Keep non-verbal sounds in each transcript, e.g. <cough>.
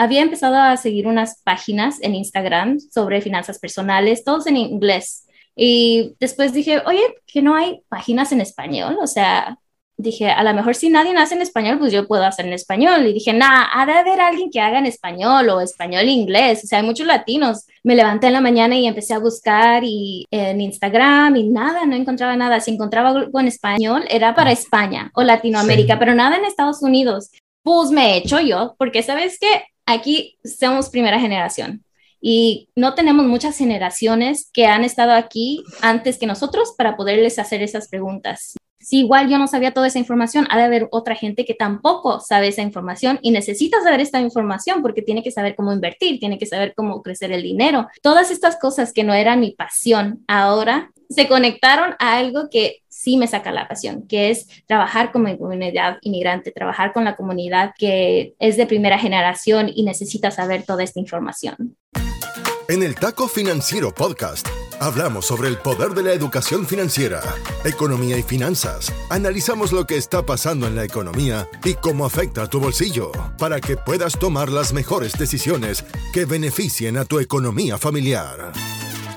había empezado a seguir unas páginas en Instagram sobre finanzas personales, todos en inglés. Y después dije, oye, que no hay páginas en español, o sea, dije, a lo mejor si nadie hace en español, pues yo puedo hacer en español. Y dije, nada, ha de haber alguien que haga en español o español e inglés. O sea, hay muchos latinos. Me levanté en la mañana y empecé a buscar y en Instagram y nada, no encontraba nada. Si encontraba algo en español, era para España o Latinoamérica, pero nada en Estados Unidos. Pues me he hecho yo, porque sabes que aquí somos primera generación y no tenemos muchas generaciones que han estado aquí antes que nosotros para poderles hacer esas preguntas si igual yo no sabía toda esa información, ha de haber otra gente que tampoco sabe esa información y necesita saber esta información porque tiene que saber cómo invertir, tiene que saber cómo crecer el dinero. Todas estas cosas que no eran mi pasión ahora se conectaron a algo que sí me saca la pasión, que es trabajar con mi comunidad inmigrante, trabajar con la comunidad que es de primera generación y necesita saber toda esta información. En el Taco Financiero Podcast hablamos sobre el poder de la educación financiera, economía y finanzas. Analizamos lo que está pasando en la economía y cómo afecta a tu bolsillo para que puedas tomar las mejores decisiones que beneficien a tu economía familiar.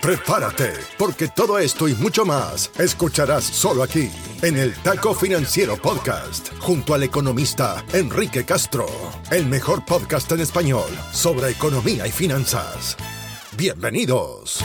Prepárate, porque todo esto y mucho más escucharás solo aquí, en el Taco Financiero Podcast, junto al economista Enrique Castro, el mejor podcast en español sobre economía y finanzas. Bienvenidos.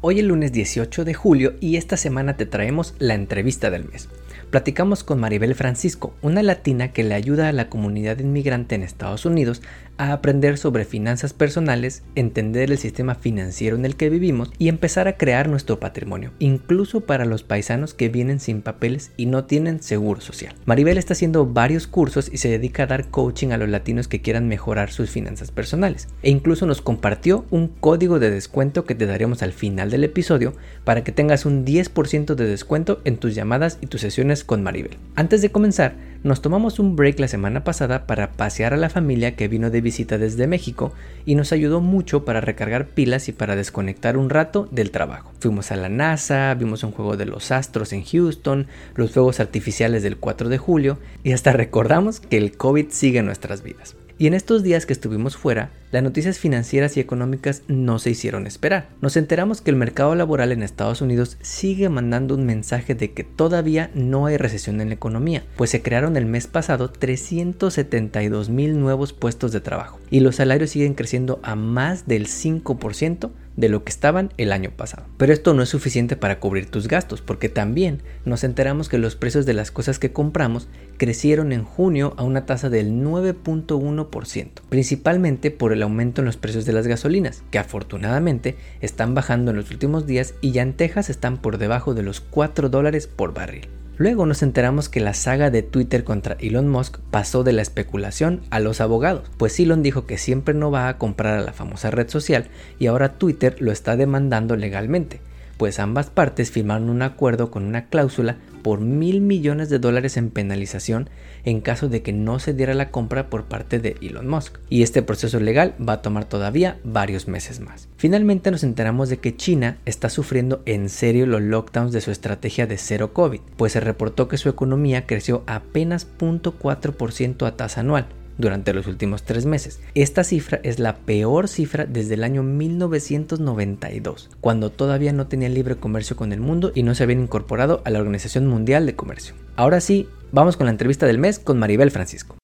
Hoy es lunes 18 de julio y esta semana te traemos la entrevista del mes. Platicamos con Maribel Francisco, una latina que le ayuda a la comunidad inmigrante en Estados Unidos a aprender sobre finanzas personales, entender el sistema financiero en el que vivimos y empezar a crear nuestro patrimonio, incluso para los paisanos que vienen sin papeles y no tienen seguro social. Maribel está haciendo varios cursos y se dedica a dar coaching a los latinos que quieran mejorar sus finanzas personales. E incluso nos compartió un código de descuento que te daremos al final del episodio para que tengas un 10% de descuento en tus llamadas y tus sesiones con Maribel. Antes de comenzar, nos tomamos un break la semana pasada para pasear a la familia que vino de visita desde México y nos ayudó mucho para recargar pilas y para desconectar un rato del trabajo. Fuimos a la NASA, vimos un juego de los astros en Houston, los fuegos artificiales del 4 de julio y hasta recordamos que el COVID sigue en nuestras vidas. Y en estos días que estuvimos fuera, las noticias financieras y económicas no se hicieron esperar. Nos enteramos que el mercado laboral en Estados Unidos sigue mandando un mensaje de que todavía no hay recesión en la economía, pues se crearon el mes pasado 372 mil nuevos puestos de trabajo y los salarios siguen creciendo a más del 5% de lo que estaban el año pasado. Pero esto no es suficiente para cubrir tus gastos, porque también nos enteramos que los precios de las cosas que compramos crecieron en junio a una tasa del 9.1%, principalmente por el aumento en los precios de las gasolinas, que afortunadamente están bajando en los últimos días y ya en Texas están por debajo de los 4 dólares por barril. Luego nos enteramos que la saga de Twitter contra Elon Musk pasó de la especulación a los abogados, pues Elon dijo que siempre no va a comprar a la famosa red social y ahora Twitter lo está demandando legalmente, pues ambas partes firmaron un acuerdo con una cláusula por mil millones de dólares en penalización en caso de que no se diera la compra por parte de Elon Musk. Y este proceso legal va a tomar todavía varios meses más. Finalmente nos enteramos de que China está sufriendo en serio los lockdowns de su estrategia de cero COVID, pues se reportó que su economía creció apenas 0.4% a tasa anual, durante los últimos tres meses. Esta cifra es la peor cifra desde el año 1992, cuando todavía no tenían libre comercio con el mundo y no se habían incorporado a la Organización Mundial de Comercio. Ahora sí, vamos con la entrevista del mes con Maribel Francisco.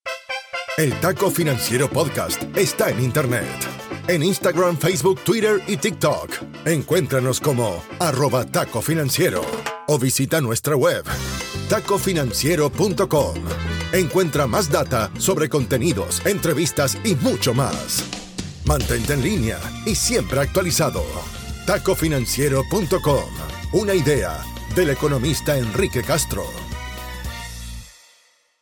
El Taco Financiero Podcast está en Internet. En Instagram, Facebook, Twitter y TikTok. Encuéntranos como arroba taco financiero o visita nuestra web tacofinanciero.com. Encuentra más data sobre contenidos, entrevistas y mucho más. Mantente en línea y siempre actualizado. Tacofinanciero.com. Una idea del economista Enrique Castro.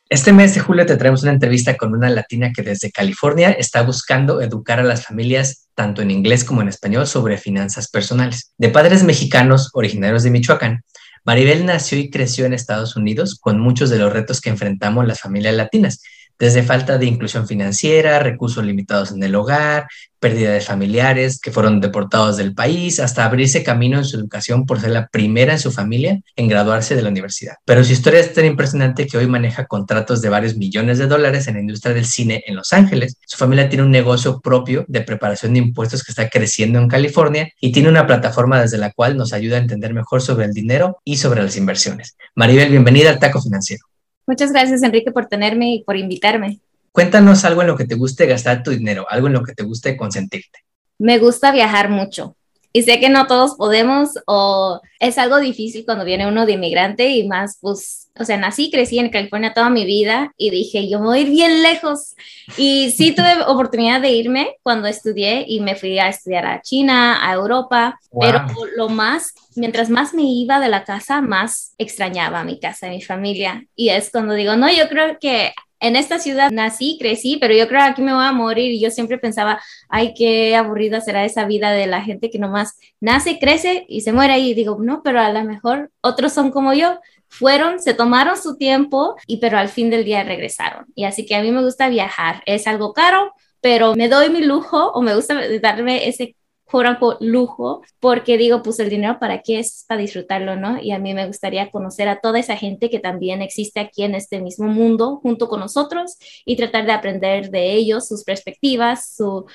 Este mes de julio te traemos una entrevista con una latina que desde California está buscando educar a las familias tanto en inglés como en español sobre finanzas personales. De padres mexicanos originarios de Michoacán, Maribel nació y creció en Estados Unidos con muchos de los retos que enfrentamos las familias latinas, desde falta de inclusión financiera, recursos limitados en el hogar, pérdida de familiares que fueron deportados del país, hasta abrirse camino en su educación por ser la primera en su familia en graduarse de la universidad. Pero su historia es tan impresionante que hoy maneja contratos de varios millones de dólares en la industria del cine en Los Ángeles. Su familia tiene un negocio propio de preparación de impuestos que está creciendo en California y tiene una plataforma desde la cual nos ayuda a entender mejor sobre el dinero y sobre las inversiones. Maribel, bienvenida al Taco Financiero. Muchas gracias, Enrique, por tenerme y por invitarme. Cuéntanos algo en lo que te guste gastar tu dinero, algo en lo que te guste consentirte. Me gusta viajar mucho. Y sé que no todos podemos o es algo difícil cuando viene uno de inmigrante y más, pues, o sea, nací, crecí en California toda mi vida y dije, yo me voy a ir bien lejos. Y sí <laughs> tuve oportunidad de irme cuando estudié y me fui a estudiar a China, a Europa, pero lo más, mientras más me iba de la casa, más extrañaba mi casa, mi familia. Y es cuando digo, no, yo creo que en esta ciudad nací, crecí, pero yo creo que aquí me voy a morir y yo siempre pensaba, ay, qué aburrida será esa vida de la gente que nomás nace, crece y se muere. Y digo, no, pero a lo mejor otros son como yo, fueron, se tomaron su tiempo y pero al fin del día regresaron. Y así que a mí me gusta viajar, es algo caro, pero me doy mi lujo o me gusta darme ese quote lujo, porque digo, pues el dinero para qué es para disfrutarlo, ¿no? Y a mí me gustaría conocer a toda esa gente que también existe aquí en este mismo mundo junto con nosotros y tratar de aprender de ellos, sus perspectivas, su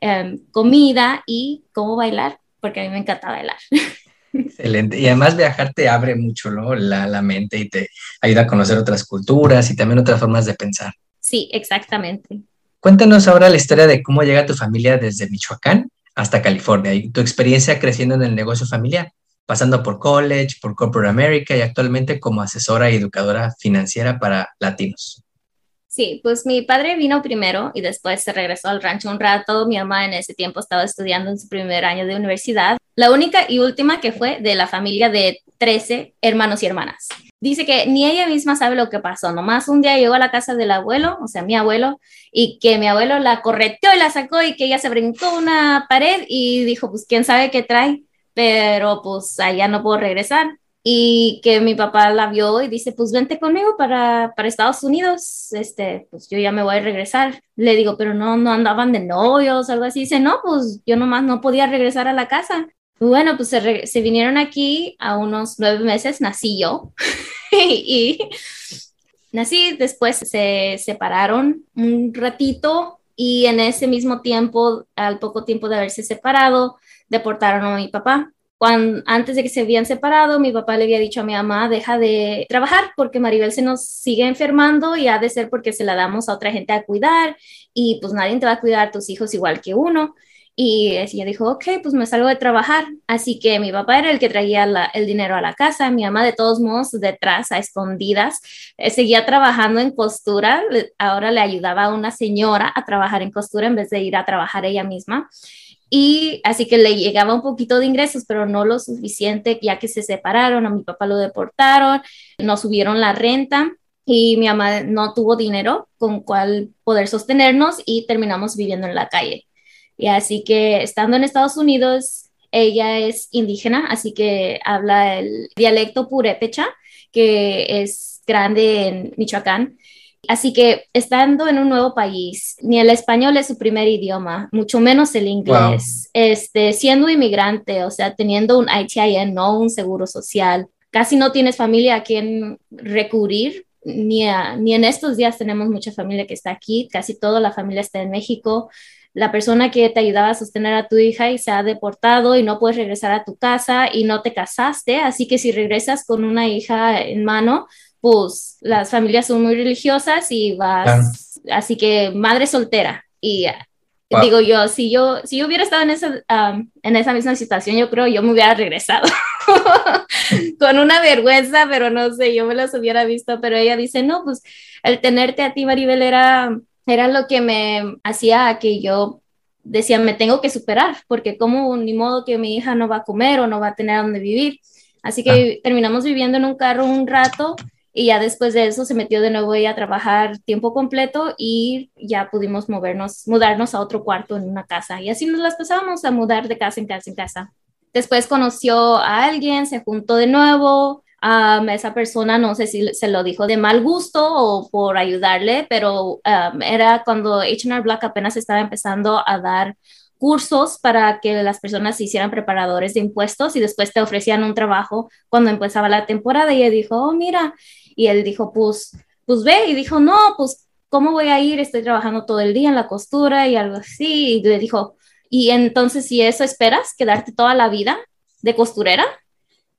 em, comida y cómo bailar, porque a mí me encanta bailar. <laughs> Excelente. Y además viajar te abre mucho ¿no? la, la mente y te ayuda a conocer otras culturas y también otras formas de pensar. Sí, exactamente. Cuéntanos ahora la historia de cómo llega tu familia desde Michoacán hasta California y tu experiencia creciendo en el negocio familiar, pasando por college, por Corporate America y actualmente como asesora y educadora financiera para latinos. Sí, pues mi padre vino primero y después se regresó al rancho un rato. Mi mamá en ese tiempo estaba estudiando en su primer año de universidad. La única y última que fue de la familia de 13 hermanos y hermanas dice que ni ella misma sabe lo que pasó. Nomás un día llegó a la casa del abuelo, o sea, mi abuelo, y que mi abuelo la correteó y la sacó y que ella se brincó una pared y dijo, pues quién sabe qué trae, pero pues allá no puedo regresar. Y que mi papá la vio y dice, pues vente conmigo para, para Estados Unidos, este, pues yo ya me voy a regresar. Le digo, pero no, no andaban de novios, algo así. Dice, no, pues yo nomás no podía regresar a la casa. Bueno, pues se, vinieron aquí a unos nueve meses, nací yo <laughs> y nací, después se separaron un ratito y en ese mismo tiempo, al poco tiempo de haberse separado, deportaron a mi papá. Cuando, antes de que se habían separado, mi papá le había dicho a mi mamá, deja de trabajar porque Maribel se nos sigue enfermando y ha de ser porque se la damos a otra gente a cuidar y pues nadie te va a cuidar tus hijos igual que uno. Y ella dijo, ok, pues me salgo de trabajar. Así que mi papá era el que traía el dinero a la casa, mi mamá de todos modos detrás, a escondidas, eh, seguía trabajando en costura. Ahora le ayudaba a una señora a trabajar en costura en vez de ir a trabajar ella misma. Y así que le llegaba un poquito de ingresos, pero no lo suficiente, ya que se separaron, a mi papá lo deportaron, no subieron la renta y mi mamá no tuvo dinero con cual poder sostenernos y terminamos viviendo en la calle. Y así que estando en Estados Unidos, ella es indígena, así que habla el dialecto purépecha, que es grande en Michoacán. Así que estando en un nuevo país, ni el español es su primer idioma, mucho menos el inglés. Este, siendo inmigrante, o sea, teniendo un ITIN, no un seguro social, casi no tienes familia a quien recurrir. Ni, ni en estos días tenemos mucha familia que está aquí, casi toda la familia está en México la persona que te ayudaba a sostener a tu hija y se ha deportado y no puedes regresar a tu casa y no te casaste, así que si regresas con una hija en mano, pues las familias son muy religiosas y vas, así que madre soltera. Y digo yo, si yo, si yo hubiera estado en esa, en esa misma situación, yo creo yo me hubiera regresado. <laughs> con una vergüenza, pero no sé, yo me las hubiera visto, pero ella dice, no, pues el tenerte a ti, Maribel, era era lo que me hacía que yo decía, me tengo que superar, porque como ni modo que mi hija no va a comer o no va a tener a dónde vivir. Así que terminamos viviendo en un carro un rato y ya después de eso se metió de nuevo ella a trabajar tiempo completo y ya pudimos movernos, mudarnos a otro cuarto en una casa. Y así nos las pasábamos a mudar de casa en casa en casa. Después conoció a alguien, se juntó de nuevo, esa persona no sé si se lo dijo de mal gusto o por ayudarle, pero era cuando H&R Block apenas estaba empezando a dar cursos para que las personas se hicieran preparadores de impuestos y después te ofrecían un trabajo cuando empezaba la temporada y él dijo, oh, mira, y él dijo, pues, pues ve, y dijo, no, pues, ¿cómo voy a ir? Estoy trabajando todo el día en la costura y algo así, y le dijo, y entonces si eso esperas, quedarte toda la vida de costurera,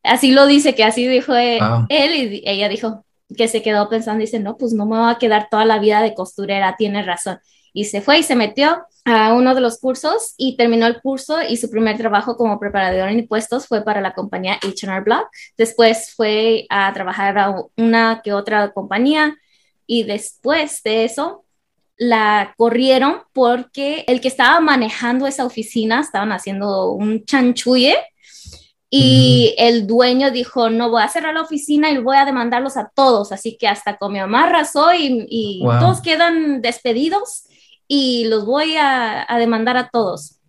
así lo dice, que así dijo él, y ella dijo que se quedó pensando, dice, no, pues no me voy a quedar toda la vida de costurera, tiene razón y se fue y se metió a uno de los cursos y terminó el curso y su primer trabajo como preparador en impuestos fue para la compañía H&R Block. Después fue a trabajar a una que otra compañía y después de eso la corrieron porque el que estaba manejando esa oficina estaban haciendo un chanchuye y el dueño dijo, no voy a cerrar la oficina y voy a demandarlos a todos. Así que hasta con mi mamá arrasó y, todos quedan despedidos y los voy a, demandar a todos.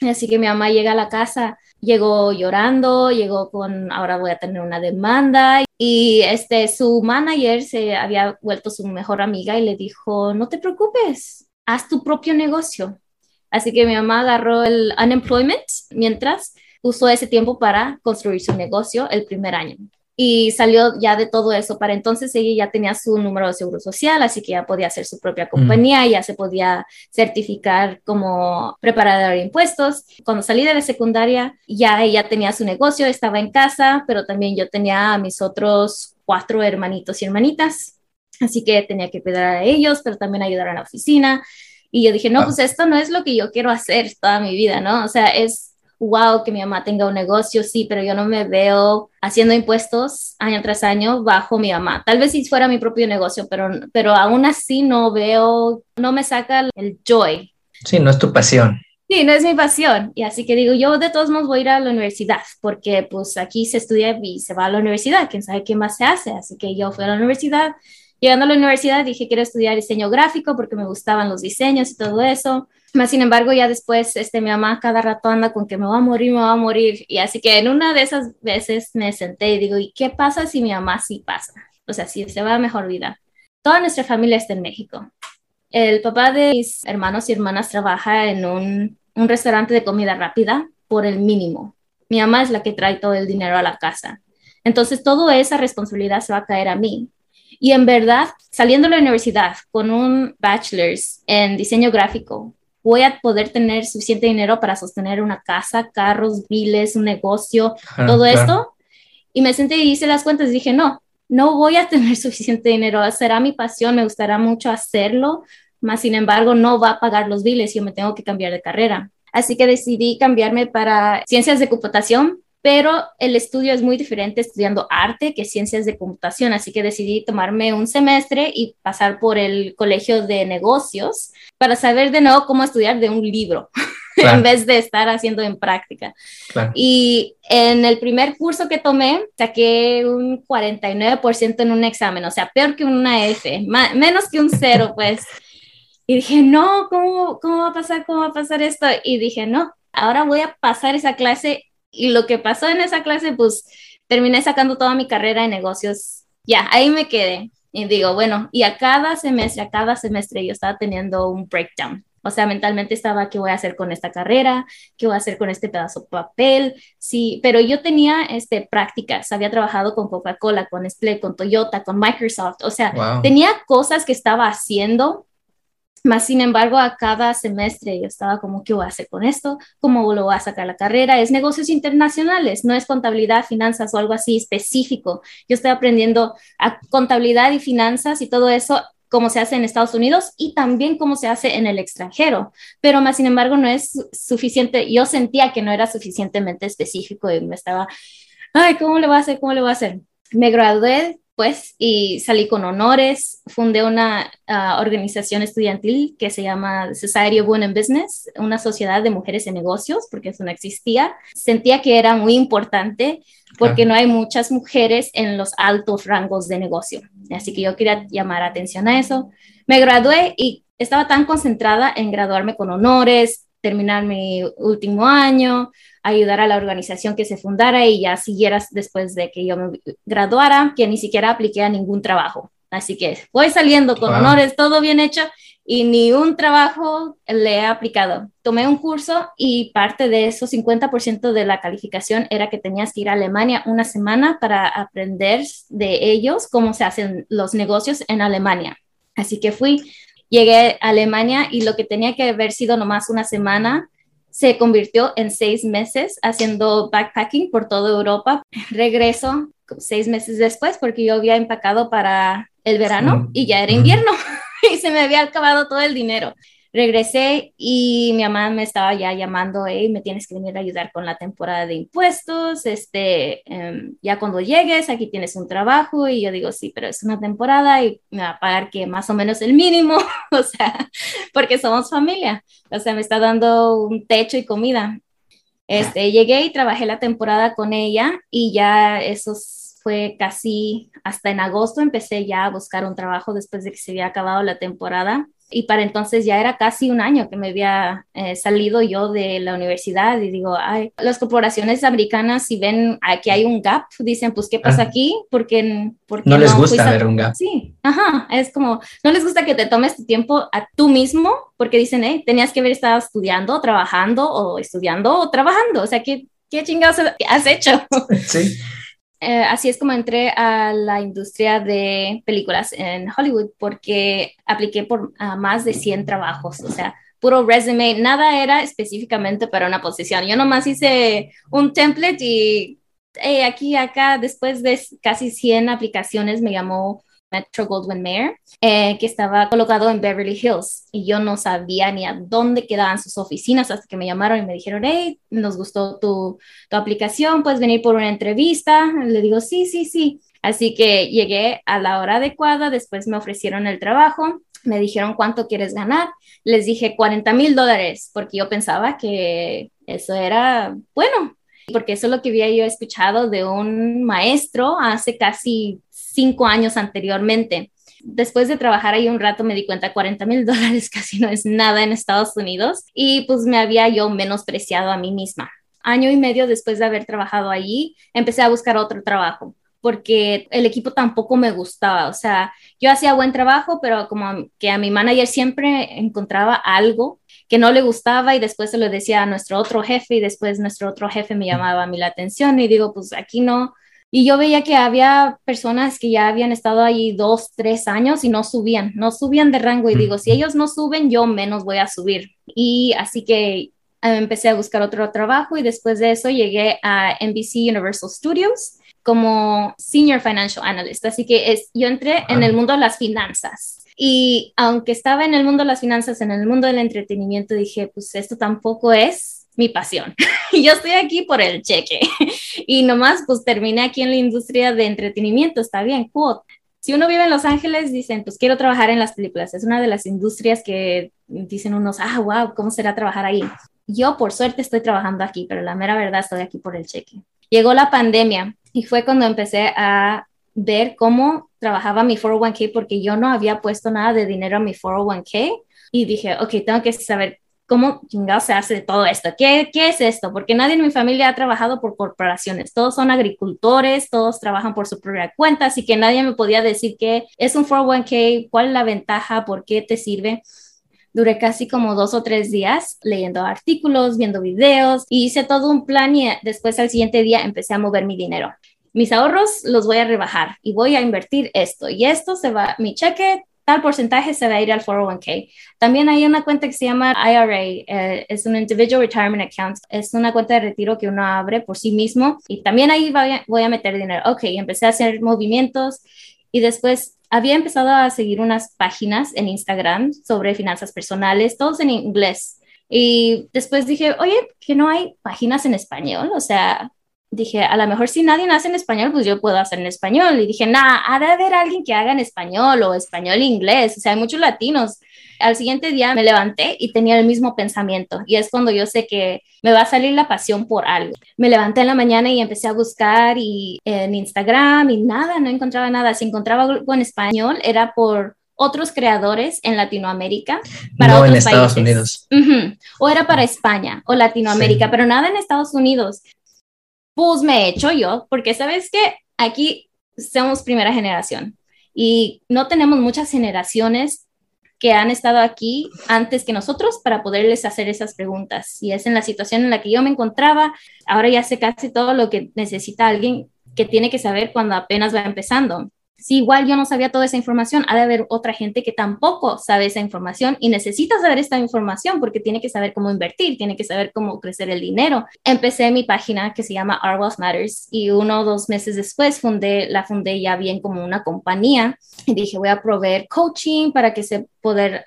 Así que mi mamá llega a la casa, llegó llorando, llegó con, ahora voy a tener una demanda. Y este, su manager se había vuelto su mejor amiga y le dijo, no te preocupes, haz tu propio negocio. Así que mi mamá agarró el unemployment mientras usó ese tiempo para construir su negocio el primer año y salió ya de todo eso. Para entonces ella ya tenía su número de seguro social, así que ya podía hacer su propia compañía, ya se podía certificar como preparadora de impuestos. Cuando salí de la secundaria, ya ella tenía su negocio, estaba en casa, pero también yo tenía a mis otros cuatro hermanitos y hermanitas, así que tenía que cuidar a ellos, pero también ayudar a la oficina. Y yo dije, no, pues esto no es lo que yo quiero hacer toda mi vida, ¿no? O sea, es wow, que mi mamá tenga un negocio, sí, pero yo no me veo haciendo impuestos año tras año bajo mi mamá. Tal vez si fuera mi propio negocio, pero, pero aún así no veo, no me saca el joy. Sí, no es tu pasión. Sí, no es mi pasión. Y así que digo, yo de todos modos voy a ir a la universidad, porque pues aquí se estudia y se va a la universidad, quién sabe qué más se hace. Así que yo fui a la universidad. Llegando a la universidad dije, quiero estudiar diseño gráfico porque me gustaban los diseños y todo eso. Más sin embargo, ya después, este, mi mamá cada rato anda con que me va a morir, me va a morir. Y así que en una de esas veces me senté y digo, ¿y qué pasa si mi mamá sí pasa? O sea, si se va a mejor vida. Toda nuestra familia está en México. El papá de mis hermanos y hermanas trabaja en un, un restaurante de comida rápida por el mínimo. Mi mamá es la que trae todo el dinero a la casa. Entonces, toda esa responsabilidad se va a caer a mí. Y en verdad, saliendo de la universidad con un bachelor's en diseño gráfico, voy a poder tener suficiente dinero para sostener una casa, carros, biles, un negocio, todo esto. Y me senté y hice las cuentas. Y dije, no, no voy a <laughs> tener suficiente dinero, será mi pasión, me gustará mucho hacerlo, más sin embargo no va a pagar los biles. Y yo me tengo que cambiar de carrera. Así que decidí cambiarme para ciencias de computación pero el estudio es muy diferente estudiando arte que ciencias de computación, así que decidí tomarme un semestre y pasar por el colegio de negocios para saber de nuevo cómo estudiar de un libro. <laughs> en vez de estar haciendo en práctica. Y en el primer curso que tomé, saqué un 49% en un examen, o sea, peor que una F, menos que un cero, <laughs> pues. Y dije, no, ¿cómo, ¿cómo va a pasar? ¿Cómo va a pasar esto? Y dije, no, ahora voy a pasar esa clase y lo que pasó en esa clase, pues terminé sacando toda mi carrera de negocios. Ya, ahí me quedé. Y digo, bueno, y a cada semestre, a cada semestre yo estaba teniendo un breakdown. O sea, mentalmente estaba, ¿qué voy a hacer con esta carrera? ¿Qué voy a hacer con este pedazo de papel? Sí, pero yo tenía este, prácticas, había trabajado con Coca-Cola, con Nestlé, con Toyota, con Microsoft. O sea, tenía cosas que estaba haciendo más sin embargo, a cada semestre yo estaba como, ¿qué voy a hacer con esto? ¿Cómo lo voy a sacar la carrera? Es negocios internacionales, no es contabilidad, finanzas o algo así específico. Yo estoy aprendiendo a contabilidad y finanzas y todo eso cómo se hace en Estados Unidos y también cómo se hace en el extranjero. Pero más sin embargo no es suficiente, yo sentía que no era suficientemente específico y me estaba, ay, ¿cómo le voy a hacer? ¿Cómo le voy a hacer? Me gradué pues y salí con honores, fundé una ah, organización estudiantil que se llama Society of Women in Business, una sociedad de mujeres en negocios, porque eso no existía. Sentía que era muy importante porque no hay muchas mujeres en los altos rangos de negocio. Así que yo quería llamar atención a eso. Me gradué y estaba tan concentrada en graduarme con honores, terminar mi último año, ayudar a la organización que se fundara y ya siguieras después de que yo me graduara, que ni siquiera apliqué a ningún trabajo. Así que voy saliendo con honores, todo bien hecho y ni un trabajo le he aplicado. Tomé un curso y parte de eso, 50% de la calificación era que tenías que ir a Alemania una semana para aprender de ellos cómo se hacen los negocios en Alemania. Así que fui, llegué a Alemania y lo que tenía que haber sido nomás una semana se convirtió en seis meses haciendo backpacking por toda Europa. Regreso seis meses después porque yo había empacado para el verano y ya era invierno. <laughs> y se me había acabado todo el dinero. Regresé y mi mamá me estaba ya llamando, hey, me tienes que venir a ayudar con la temporada de impuestos, este, em, ya cuando llegues, aquí tienes un trabajo y yo digo, sí, pero es una temporada y me va a pagar que más o menos el mínimo, <laughs> o sea, porque somos familia, o sea, me está dando un techo y comida. Este, llegué y trabajé la temporada con ella y ya esos fue casi hasta en agosto empecé ya a buscar un trabajo después de que se había acabado la temporada y para entonces ya era casi un año que me había eh, salido yo de la universidad y digo, ay, las corporaciones americanas si ven que hay un gap, dicen, pues, ¿qué pasa aquí? Porque, porque no, les gusta ver un gap. Sí, ajá, es como, no les gusta que te tomes tu tiempo a tú mismo porque dicen, hey, tenías que haber estado estudiando, trabajando o estudiando o trabajando, o sea, ¿qué, qué chingados has hecho? <laughs> Sí. Eh, así es como entré a la industria de películas en Hollywood porque apliqué por más de 100 trabajos, o sea, puro resume, nada era específicamente para una posición. Yo nomás hice un template y aquí, acá, después de casi 100 aplicaciones, me llamó Metro Goldwyn Mayer, eh, que estaba colocado en Beverly Hills y yo no sabía ni a dónde quedaban sus oficinas hasta que me llamaron y me dijeron, hey, nos gustó tu, tu aplicación, puedes venir por una entrevista. Le digo, sí, sí, sí. Así que llegué a la hora adecuada, después me ofrecieron el trabajo, me dijeron cuánto quieres ganar, les dije 40 mil dólares, porque yo pensaba que eso era bueno, porque eso es lo que había yo escuchado de un maestro hace casi cinco años anteriormente. Después de trabajar ahí un rato me di cuenta 40 mil dólares <laughs> casi no es nada en Estados Unidos y pues me había yo menospreciado a mí misma. Año y medio después de haber trabajado allí, empecé a buscar otro trabajo porque el equipo tampoco me gustaba. O sea, yo hacía buen trabajo, pero como que a mi manager siempre encontraba algo que no le gustaba y después se lo decía a nuestro otro jefe y después nuestro otro jefe me llamaba a mí la atención y digo, pues aquí no, y yo veía que había personas que ya habían estado ahí dos, tres años y no subían, no subían de rango. Y digo, si ellos no suben, yo menos voy a subir. Y así que eh, empecé a buscar otro trabajo y después de eso llegué a NBC Universal Studios como Senior Financial Analyst. Así que es, yo entré en el mundo de las finanzas. Y aunque estaba en el mundo de las finanzas, en el mundo del entretenimiento, dije, pues esto tampoco es mi pasión. <laughs> Yo estoy aquí por el cheque y nomás pues terminé aquí en la industria de entretenimiento, está bien, cool. Si uno vive en Los Ángeles, dicen, pues quiero trabajar en las películas. Es una de las industrias que dicen unos, ah, wow, ¿cómo será trabajar ahí? Yo por suerte estoy trabajando aquí, pero la mera verdad estoy aquí por el cheque. Llegó la pandemia y fue cuando empecé a ver cómo trabajaba mi 401k porque yo no había puesto nada de dinero a mi 401k y dije, ok, tengo que saber ¿cómo chingados se hace todo esto? ¿Qué, ¿Qué es esto? Porque nadie en mi familia ha trabajado por corporaciones, todos son agricultores, todos trabajan por su propia cuenta, así que nadie me podía decir qué es un 401k, cuál es la ventaja, por qué te sirve. Duré casi como dos o tres días leyendo artículos, viendo videos y hice todo un plan y después al siguiente día empecé a mover mi dinero mis ahorros los voy a rebajar y voy a invertir esto y esto se va, mi cheque tal porcentaje se va a ir al 401k. También hay una cuenta que se llama IRA, eh, es un Individual Retirement Account, es una cuenta de retiro que uno abre por sí mismo y también ahí voy a, voy a meter dinero. Ok, empecé a hacer movimientos y después había empezado a seguir unas páginas en Instagram sobre finanzas personales, todos en inglés. Y después dije, oye, que no hay páginas en español, o sea, dije, a lo mejor si nadie hace en español, pues yo puedo hacer en español. Y dije, nada, ha de haber alguien que haga en español o español inglés. O sea, hay muchos latinos. Al siguiente día me levanté y tenía el mismo pensamiento. Y es cuando yo sé que me va a salir la pasión por algo. Me levanté en la mañana y empecé a buscar y en Instagram y nada, no encontraba nada. Si encontraba algo en español era por otros creadores en Latinoamérica. Para no otros en Estados Unidos. O era para España o Latinoamérica, pero nada en Estados Unidos. Pues me he hecho yo, porque sabes que aquí somos primera generación y no tenemos muchas generaciones que han estado aquí antes que nosotros para poderles hacer esas preguntas. Y es en la situación en la que yo me encontraba. Ahora ya sé casi todo lo que necesita alguien que tiene que saber cuando apenas va empezando si igual yo no sabía toda esa información, ha de haber otra gente que tampoco sabe esa información y necesita saber esta información porque tiene que saber cómo invertir, tiene que saber cómo crecer el dinero. Empecé mi página que se llama Our Wealth Matters y uno o dos meses después fundé, la fundé ya bien como una compañía y dije voy a proveer coaching para que se poder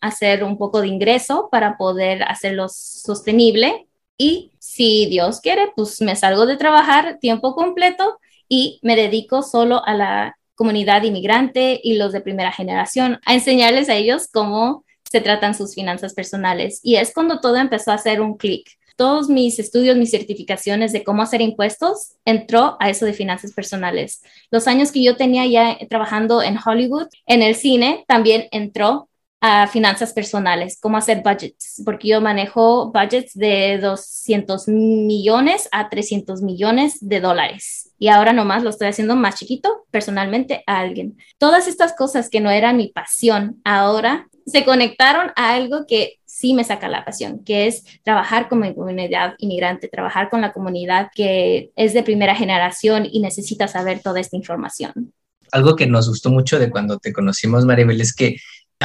hacer un poco de ingreso para poder hacerlo sostenible y si Dios quiere, pues me salgo de trabajar tiempo completo y me dedico solo a la comunidad inmigrante y los de primera generación, a enseñarles a ellos cómo se tratan sus finanzas personales. Y es cuando todo empezó a hacer un clic. Todos mis estudios, mis certificaciones de cómo hacer impuestos, entró a eso de finanzas personales. Los años que yo tenía ya trabajando en Hollywood, en el cine, también entró a finanzas personales, cómo hacer budgets, porque yo manejo budgets de 200 millones a 300 millones de dólares y ahora nomás lo estoy haciendo más chiquito personalmente a alguien. Todas estas cosas que no eran mi pasión ahora se conectaron a algo que sí me saca la pasión, que es trabajar con mi comunidad inmigrante, trabajar con la comunidad que es de primera generación y necesita saber toda esta información. Algo que nos gustó mucho de cuando te conocimos, Maribel, es que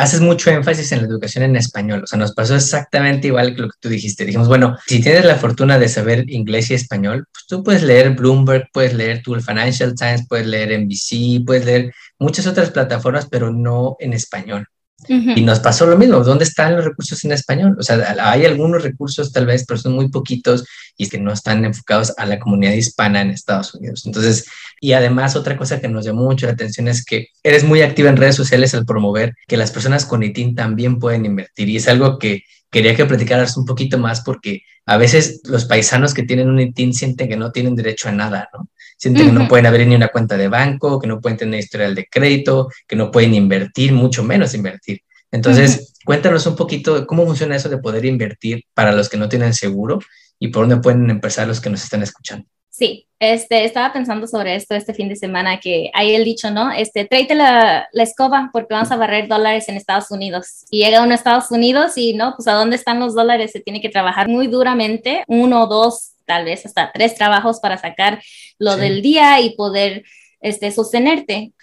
haces mucho énfasis en la educación en español. O sea, nos pasó exactamente igual que lo que tú dijiste. Dijimos, bueno, si tienes la fortuna de saber inglés y español, pues tú puedes leer Bloomberg, puedes leer tu Financial Times, puedes leer NBC, puedes leer muchas otras plataformas, pero no en español. Y nos pasó lo mismo, ¿dónde están los recursos en español? O sea, hay algunos recursos tal vez, pero son muy poquitos y es que no están enfocados a la comunidad hispana en Estados Unidos. Entonces, y además otra cosa que nos llamó mucho la atención es que eres muy activa en redes sociales al promover que las personas con ITIN también pueden invertir y es algo que quería que platicaras un poquito más porque a veces los paisanos que tienen un ITIN sienten que no tienen derecho a nada, ¿no? Sienten que no pueden abrir ni una cuenta de banco, que no pueden tener historial de crédito, que no pueden invertir, mucho menos invertir. Entonces, cuéntanos un poquito cómo funciona eso de poder invertir para los que no tienen seguro y por dónde pueden empezar los que nos están escuchando. Sí, este, estaba pensando sobre esto este fin de semana, que hay el dicho, ¿no? Este, tráete la, la, escoba porque vamos a barrer dólares en Estados Unidos. Y llega uno a Estados Unidos y, ¿no? Pues a dónde están los dólares, se tiene que trabajar muy duramente, uno, dos, tal vez hasta tres trabajos para sacar lo del día y poder este, sostenerte.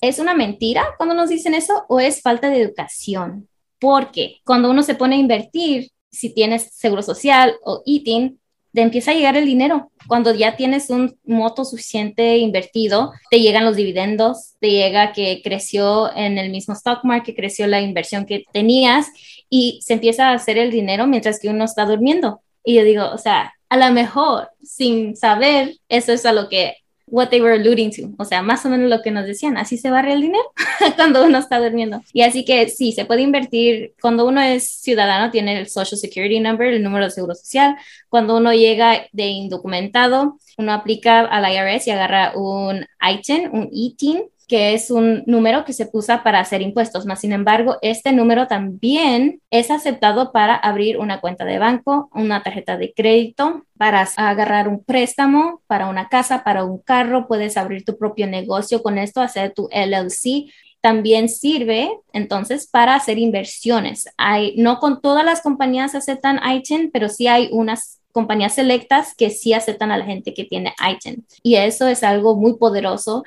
¿Es una mentira cuando nos dicen eso o es falta de educación? Porque cuando uno se pone a invertir, si tienes seguro social o eating, te empieza a llegar el dinero. Cuando ya tienes un moto suficiente invertido, te llegan los dividendos, te llega que creció en el mismo stock market, creció la inversión que tenías y se empieza a hacer el dinero mientras que uno está durmiendo. Y yo digo, o sea, a lo mejor sin saber, eso es a lo que what they were alluding to, o sea, más o menos lo que nos decían, así se barre el dinero <laughs> cuando uno está durmiendo. Y así que sí, se puede invertir, cuando uno es ciudadano tiene el Social Security Number, el número de seguro social, cuando uno llega de indocumentado, uno aplica al IRS y agarra un ITIN, un ITIN, que es un número que se usa para hacer impuestos, más sin embargo, este número también es aceptado para abrir una cuenta de banco, una tarjeta de crédito, para agarrar un préstamo para una casa, para un carro, puedes abrir tu propio negocio con esto, hacer tu LLC también sirve entonces para hacer inversiones. Hay, no con todas las compañías aceptan ITIN, pero sí hay unas compañías selectas que sí aceptan a la gente que tiene ITIN. Y eso es algo muy poderoso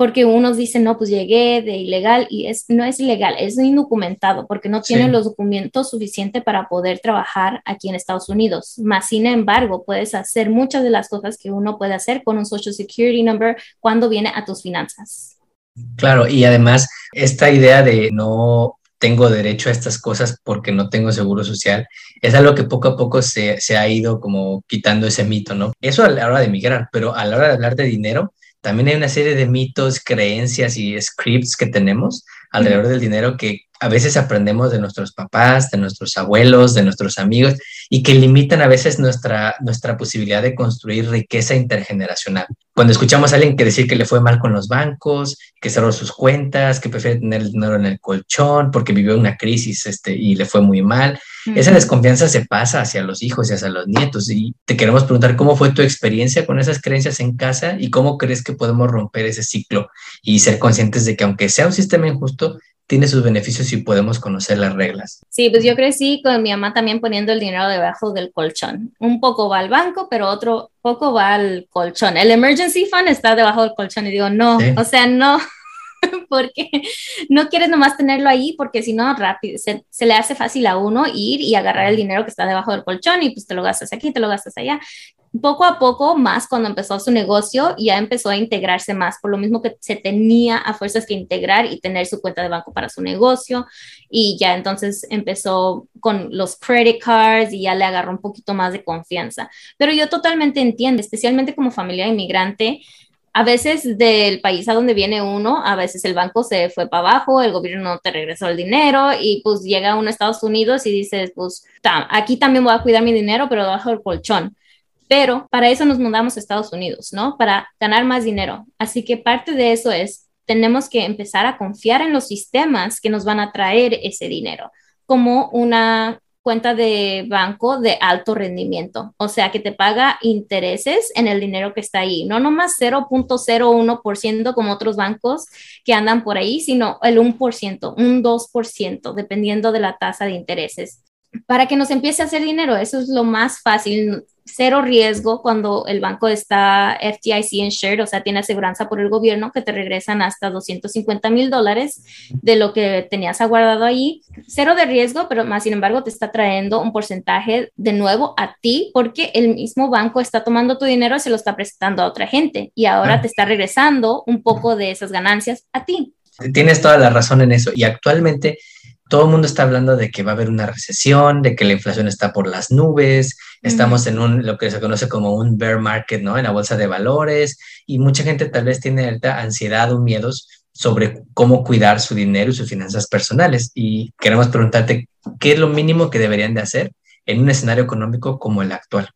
porque unos dicen, no, pues llegué de ilegal y es, no es ilegal, es indocumentado porque no tienen los documentos suficientes para poder trabajar aquí en Estados Unidos. Más sin embargo, puedes hacer muchas de las cosas que uno puede hacer con un Social Security Number cuando viene a tus finanzas. Claro, y además esta idea de no tengo derecho a estas cosas porque no tengo seguro social, es algo que poco a poco se, se ha ido como quitando ese mito, ¿no? Eso a la hora de emigrar, pero a la hora de hablar de dinero, también hay una serie de mitos, creencias y scripts que tenemos alrededor del dinero que a veces aprendemos de nuestros papás, de nuestros abuelos, de nuestros amigos y que limitan a veces nuestra, nuestra posibilidad de construir riqueza intergeneracional. cuando escuchamos a alguien que decir que le fue mal con los bancos, que cerró sus cuentas, que prefiere tener el dinero en el colchón porque vivió una crisis este, y le fue muy mal, esa desconfianza se pasa hacia los hijos y hacia los nietos. Y te queremos preguntar cómo fue tu experiencia con esas creencias en casa y cómo crees que podemos romper ese ciclo y ser conscientes de que aunque sea un sistema injusto, tiene sus beneficios y podemos conocer las reglas. Sí, pues yo crecí con mi mamá también poniendo el dinero debajo del colchón. Un poco va al banco, pero otro poco va al colchón. El emergency fund está debajo del colchón y digo, no, o sea, no, <laughs> porque no quieres nomás tenerlo ahí porque si no, rápido, se, se, le hace fácil a uno ir y agarrar el dinero que está debajo del colchón y pues te lo gastas aquí, te lo gastas allá poco a poco más cuando empezó su negocio ya empezó a integrarse más, por lo mismo que se tenía a fuerzas que integrar y tener su cuenta de banco para su negocio y ya entonces empezó con los credit cards y ya le agarró un poquito más de confianza. Pero yo totalmente entiendo, especialmente como familia inmigrante, a veces del país a donde viene uno, a veces el banco se fue para abajo, el gobierno no te regresó el dinero y pues llega uno a Estados Unidos y dices, pues aquí también voy a cuidar mi dinero, pero debajo del colchón pero para eso nos mudamos a Estados Unidos, ¿no? Para ganar más dinero. Así que parte de eso es, tenemos que empezar a confiar en los sistemas que nos van a traer ese dinero, como una cuenta de banco de alto rendimiento, o sea, que te paga intereses en el dinero que está ahí, no nomás 0.01% como otros bancos que andan por ahí, sino el 1%, un 2%, dependiendo de la tasa de intereses para que nos empiece a hacer dinero. Eso es lo más fácil cero riesgo cuando el banco está FDIC insured, o sea, tiene aseguranza por el gobierno que te regresan hasta 250 mil dólares de lo que tenías aguardado ahí. Cero de riesgo, pero más sin embargo te está trayendo un porcentaje de nuevo a ti porque el mismo banco está tomando tu dinero y se lo está prestando a otra gente y ahora ah. te está regresando un poco de esas ganancias a ti. Tienes toda la razón en eso y actualmente todo el mundo está hablando de que va a haber una recesión, de que la inflación está por las nubes, estamos en un, lo que se conoce como un bear market, ¿no? En la bolsa de valores y mucha gente tal vez tiene ansiedad o miedos sobre cómo cuidar su dinero y sus finanzas personales. Y queremos preguntarte, ¿qué es lo mínimo que deberían de hacer en un escenario económico como el actual?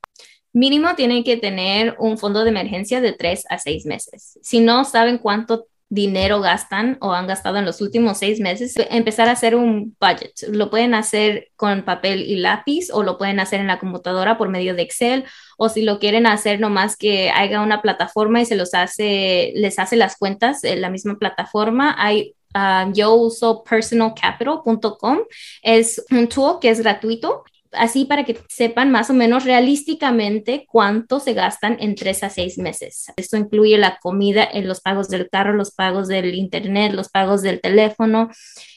Mínimo tienen que tener un fondo de emergencia de tres a seis meses. Si no saben cuánto dinero gastan o han gastado en los últimos seis meses, empezar a hacer un budget. Lo pueden hacer con papel y lápiz o lo pueden hacer en la computadora por medio de Excel o si lo quieren hacer nomás que haya una plataforma y se los hace, les hace las cuentas en la misma plataforma. Hay ah, yo uso personalcapital.com, es un tool que es gratuito así para que sepan más o menos realísticamente cuánto se gastan en tres a seis meses. Esto incluye la comida, en los pagos del carro, los pagos del internet, los pagos del teléfono,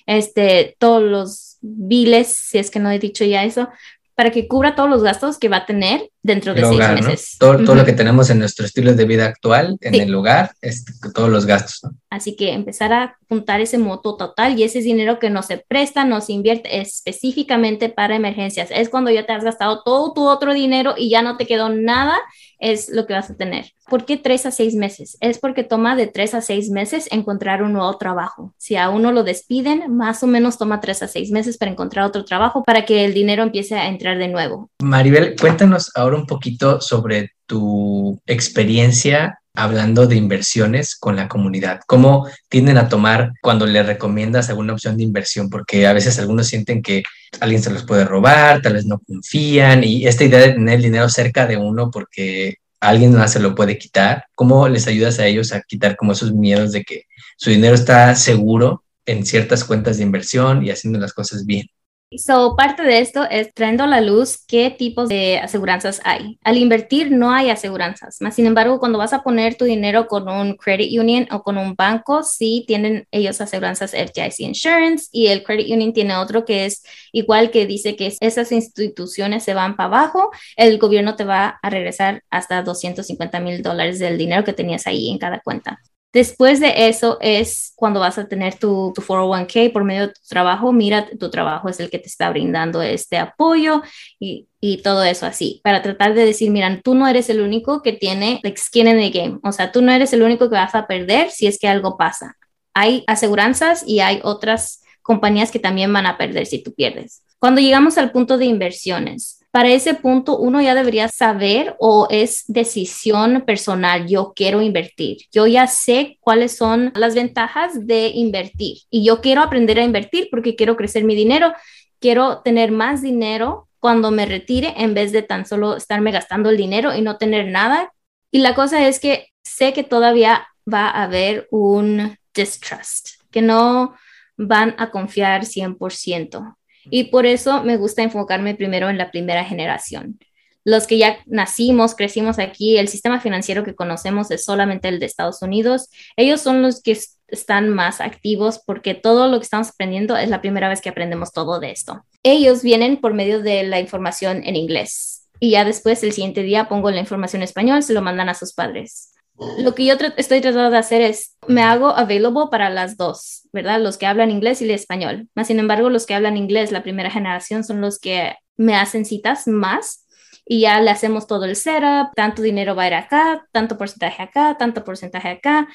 este, todos los biles, si es que no he dicho ya eso, para que cubra todos los gastos que va a tener dentro de seis meses. Todo, todo lo que tenemos en nuestro estilo de vida actual, en el lugar, es todos los gastos. Así que empezar a juntar ese moto total y ese dinero que no se presta, no se invierte específicamente para emergencias. Es cuando ya te has gastado todo tu otro dinero y ya no te quedó nada, es lo que vas a tener. ¿Por qué tres a seis meses? Es porque toma de tres a seis meses encontrar un nuevo trabajo. Si a uno lo despiden, más o menos toma tres a seis meses para encontrar otro trabajo para que el dinero empiece a entrar de nuevo. Maribel, cuéntanos ahora un poquito sobre tu experiencia hablando de inversiones con la comunidad. ¿Cómo tienden a tomar cuando le recomiendas alguna opción de inversión? Porque a veces algunos sienten que alguien se los puede robar, tal vez no confían y esta idea de tener el dinero cerca de uno porque alguien más se lo puede quitar. ¿Cómo les ayudas a ellos a quitar como esos miedos de que su dinero está seguro en ciertas cuentas de inversión y haciendo las cosas bien? So, parte de esto es trayendo a la luz qué tipos de aseguranzas hay. Al invertir no hay aseguranzas, más sin embargo, cuando vas a poner tu dinero con un credit union o con un banco, sí tienen ellos aseguranzas FDIC Insurance y el credit union tiene otro que es igual que dice que esas instituciones se van para abajo, el gobierno te va a regresar hasta 250 mil dólares del dinero que tenías ahí en cada cuenta. Después de eso es cuando vas a tener tu, 401k por medio de tu trabajo. Mira, tu trabajo es el que te está brindando este apoyo y, todo eso así, para tratar de decir, mira, tú no eres el único que tiene like, skin in the game. O sea, tú no eres el único que vas a perder si es que algo pasa. Hay aseguranzas y hay otras compañías que también van a perder si tú pierdes. Cuando llegamos al punto de inversiones, para ese punto uno ya debería saber o es decisión personal, yo quiero invertir, yo ya sé cuáles son las ventajas de invertir y yo quiero aprender a invertir porque quiero crecer mi dinero, quiero tener más dinero cuando me retire en vez de tan solo estarme gastando el dinero y no tener nada. Y la cosa es que sé que todavía va a haber un distrust, que no van a confiar 100%. Y por eso me gusta enfocarme primero en la primera generación. Los que ya nacimos, crecimos aquí, el sistema financiero que conocemos es solamente el de Estados Unidos. Ellos son los que están más activos porque todo lo que estamos aprendiendo es la primera vez que aprendemos todo de esto. Ellos vienen por medio de la información en inglés y ya después el siguiente día pongo la información en español, se lo mandan a sus padres lo que yo estoy tratando de hacer es, me hago available para las dos, ¿verdad? Los que hablan inglés y el español. Más sin embargo, los que hablan inglés, la primera generación, son los que me hacen citas más y ya le hacemos todo el setup, tanto dinero va a ir acá, tanto porcentaje acá, tanto porcentaje acá,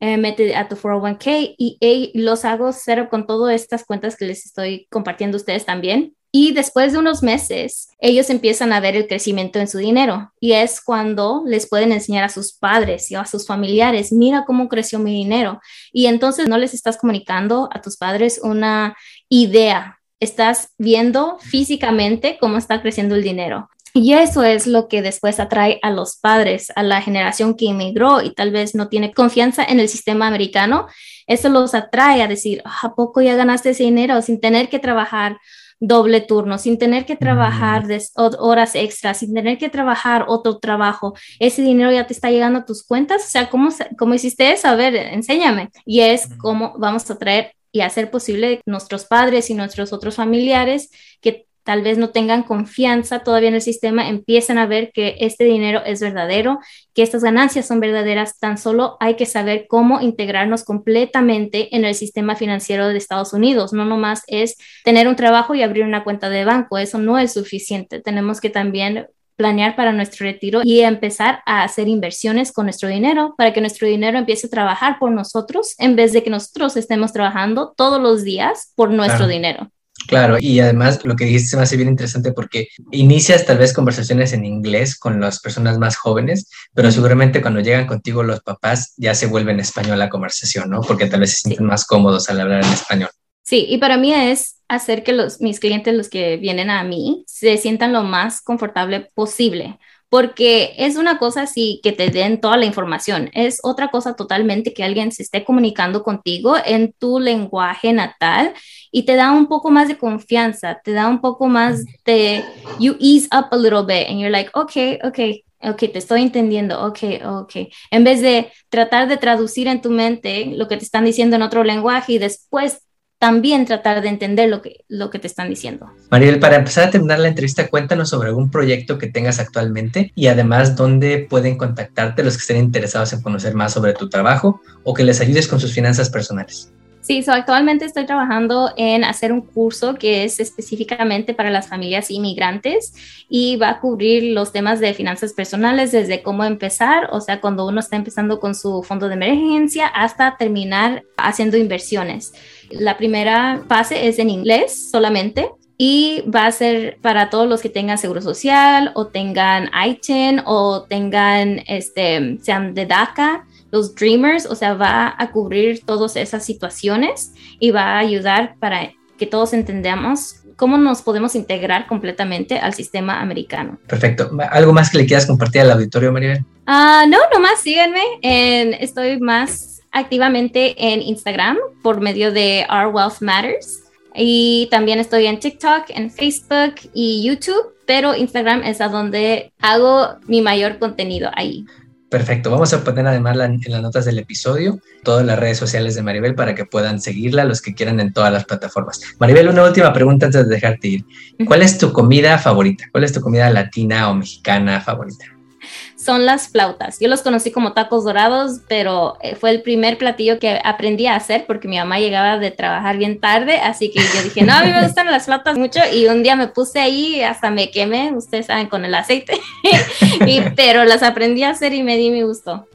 eh, mete a tu 401k y, y los hago setup con todas estas cuentas que les estoy compartiendo a ustedes también y después de unos meses, ellos empiezan a ver el crecimiento en su dinero y es cuando les pueden enseñar a sus padres y a sus familiares, mira cómo creció mi dinero. Y entonces no les estás comunicando a tus padres una idea, estás viendo físicamente cómo está creciendo el dinero. Y eso es lo que después atrae a los padres, a la generación que emigró y tal vez no tiene confianza en el sistema americano. Eso los atrae a decir, ah, ¿a poco ya ganaste ese dinero sin tener que trabajar? Doble turno, sin tener que trabajar horas extras, sin tener que trabajar otro trabajo. Ese dinero ya te está llegando a tus cuentas. O sea, ¿cómo, cómo hiciste eso? A ver, enséñame. Y es cómo vamos a traer y hacer posible nuestros padres y nuestros otros familiares que tal vez no tengan confianza todavía en el sistema, empiecen a ver que este dinero es verdadero, que estas ganancias son verdaderas, tan solo hay que saber cómo integrarnos completamente en el sistema financiero de Estados Unidos. No nomás es tener un trabajo y abrir una cuenta de banco, eso no es suficiente. Tenemos que también planear para nuestro retiro y empezar a hacer inversiones con nuestro dinero para que nuestro dinero empiece a trabajar por nosotros en vez de que nosotros estemos trabajando todos los días por nuestro dinero. Claro, y además lo que dijiste se me hace bien interesante porque inicias tal vez conversaciones en inglés con las personas más jóvenes, pero seguramente cuando llegan contigo los papás ya se vuelve en español la conversación, ¿no? Porque tal vez se sienten más cómodos al hablar en español. Sí, y para mí es hacer que los, mis clientes, los que vienen a mí, se sientan lo más confortable posible porque es una cosa así que te den toda la información, es otra cosa totalmente que alguien se esté comunicando contigo en tu lenguaje natal y te da un poco más de confianza, te da un poco más de, you ease up a little bit and you're like, okay, okay, ok, te estoy entendiendo, ok, ok. En vez de tratar de traducir en tu mente lo que te están diciendo en otro lenguaje y después también tratar de entender lo que, lo que te están diciendo. Mariel, para empezar a terminar la entrevista, cuéntanos sobre algún proyecto que tengas actualmente y además dónde pueden contactarte los que estén interesados en conocer más sobre tu trabajo o que les ayudes con sus finanzas personales. Sí, actualmente estoy trabajando en hacer un curso que es específicamente para las familias inmigrantes y va a cubrir los temas de finanzas personales desde cómo empezar, o sea, cuando uno está empezando con su fondo de emergencia hasta terminar haciendo inversiones. La primera fase es en inglés solamente y va a ser para todos los que tengan seguro social o tengan ITIN o tengan, este, sean de DACA, los Dreamers, o sea, va a cubrir todas esas situaciones y va a ayudar para que todos entendamos cómo nos podemos integrar completamente al sistema americano. Perfecto. ¿Algo más que le quieras compartir al auditorio, Maribel? Ah, no, nomás síganme. En, estoy más activamente en Instagram por medio de Our Wealth Matters. Y también estoy en TikTok, en Facebook y YouTube, pero Instagram es a donde hago mi mayor contenido ahí. Perfecto, vamos a poner además en las notas del episodio todas las redes sociales de Maribel para que puedan seguirla los que quieran en todas las plataformas. Maribel, una última pregunta antes de dejarte ir. ¿Cuál es tu comida favorita? ¿Cuál es tu comida latina o mexicana favorita? Son las flautas. Yo los conocí como tacos dorados, pero eh, fue el primer platillo que aprendí a hacer porque mi mamá llegaba de trabajar bien tarde, así que yo dije, no, a mí me gustan las flautas mucho y un día me puse ahí, hasta me quemé, ustedes saben, con el aceite, <laughs> y, pero las aprendí a hacer y me di mi gusto.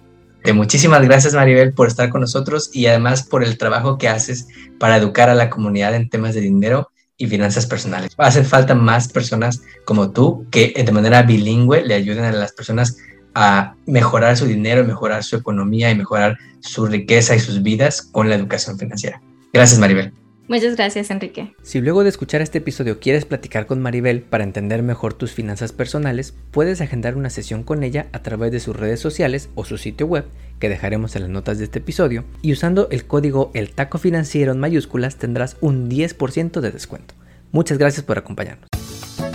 muchísimas gracias Maribel por estar con nosotros y además por el trabajo que haces para educar a la comunidad en temas de dinero y finanzas personales. Hace falta más personas como tú que de manera bilingüe le ayuden a las personas a mejorar su dinero, mejorar su economía y mejorar su riqueza y sus vidas con la educación financiera. Gracias, Maribel. Muchas gracias, Enrique. Si luego de escuchar este episodio quieres platicar con Maribel para entender mejor tus finanzas personales, puedes agendar una sesión con ella a través de sus redes sociales o su sitio web, que dejaremos en las notas de este episodio, y usando el código El Taco Financiero en mayúsculas tendrás un 10% de descuento. Muchas gracias por acompañarnos.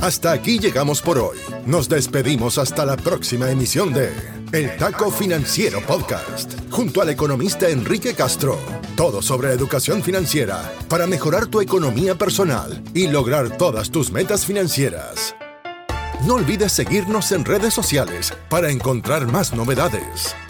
Hasta aquí llegamos por hoy. Nos despedimos hasta la próxima emisión de El Taco Financiero Podcast, junto al economista Enrique Castro. Todo sobre educación financiera para mejorar tu economía personal y lograr todas tus metas financieras. No olvides seguirnos en redes sociales para encontrar más novedades.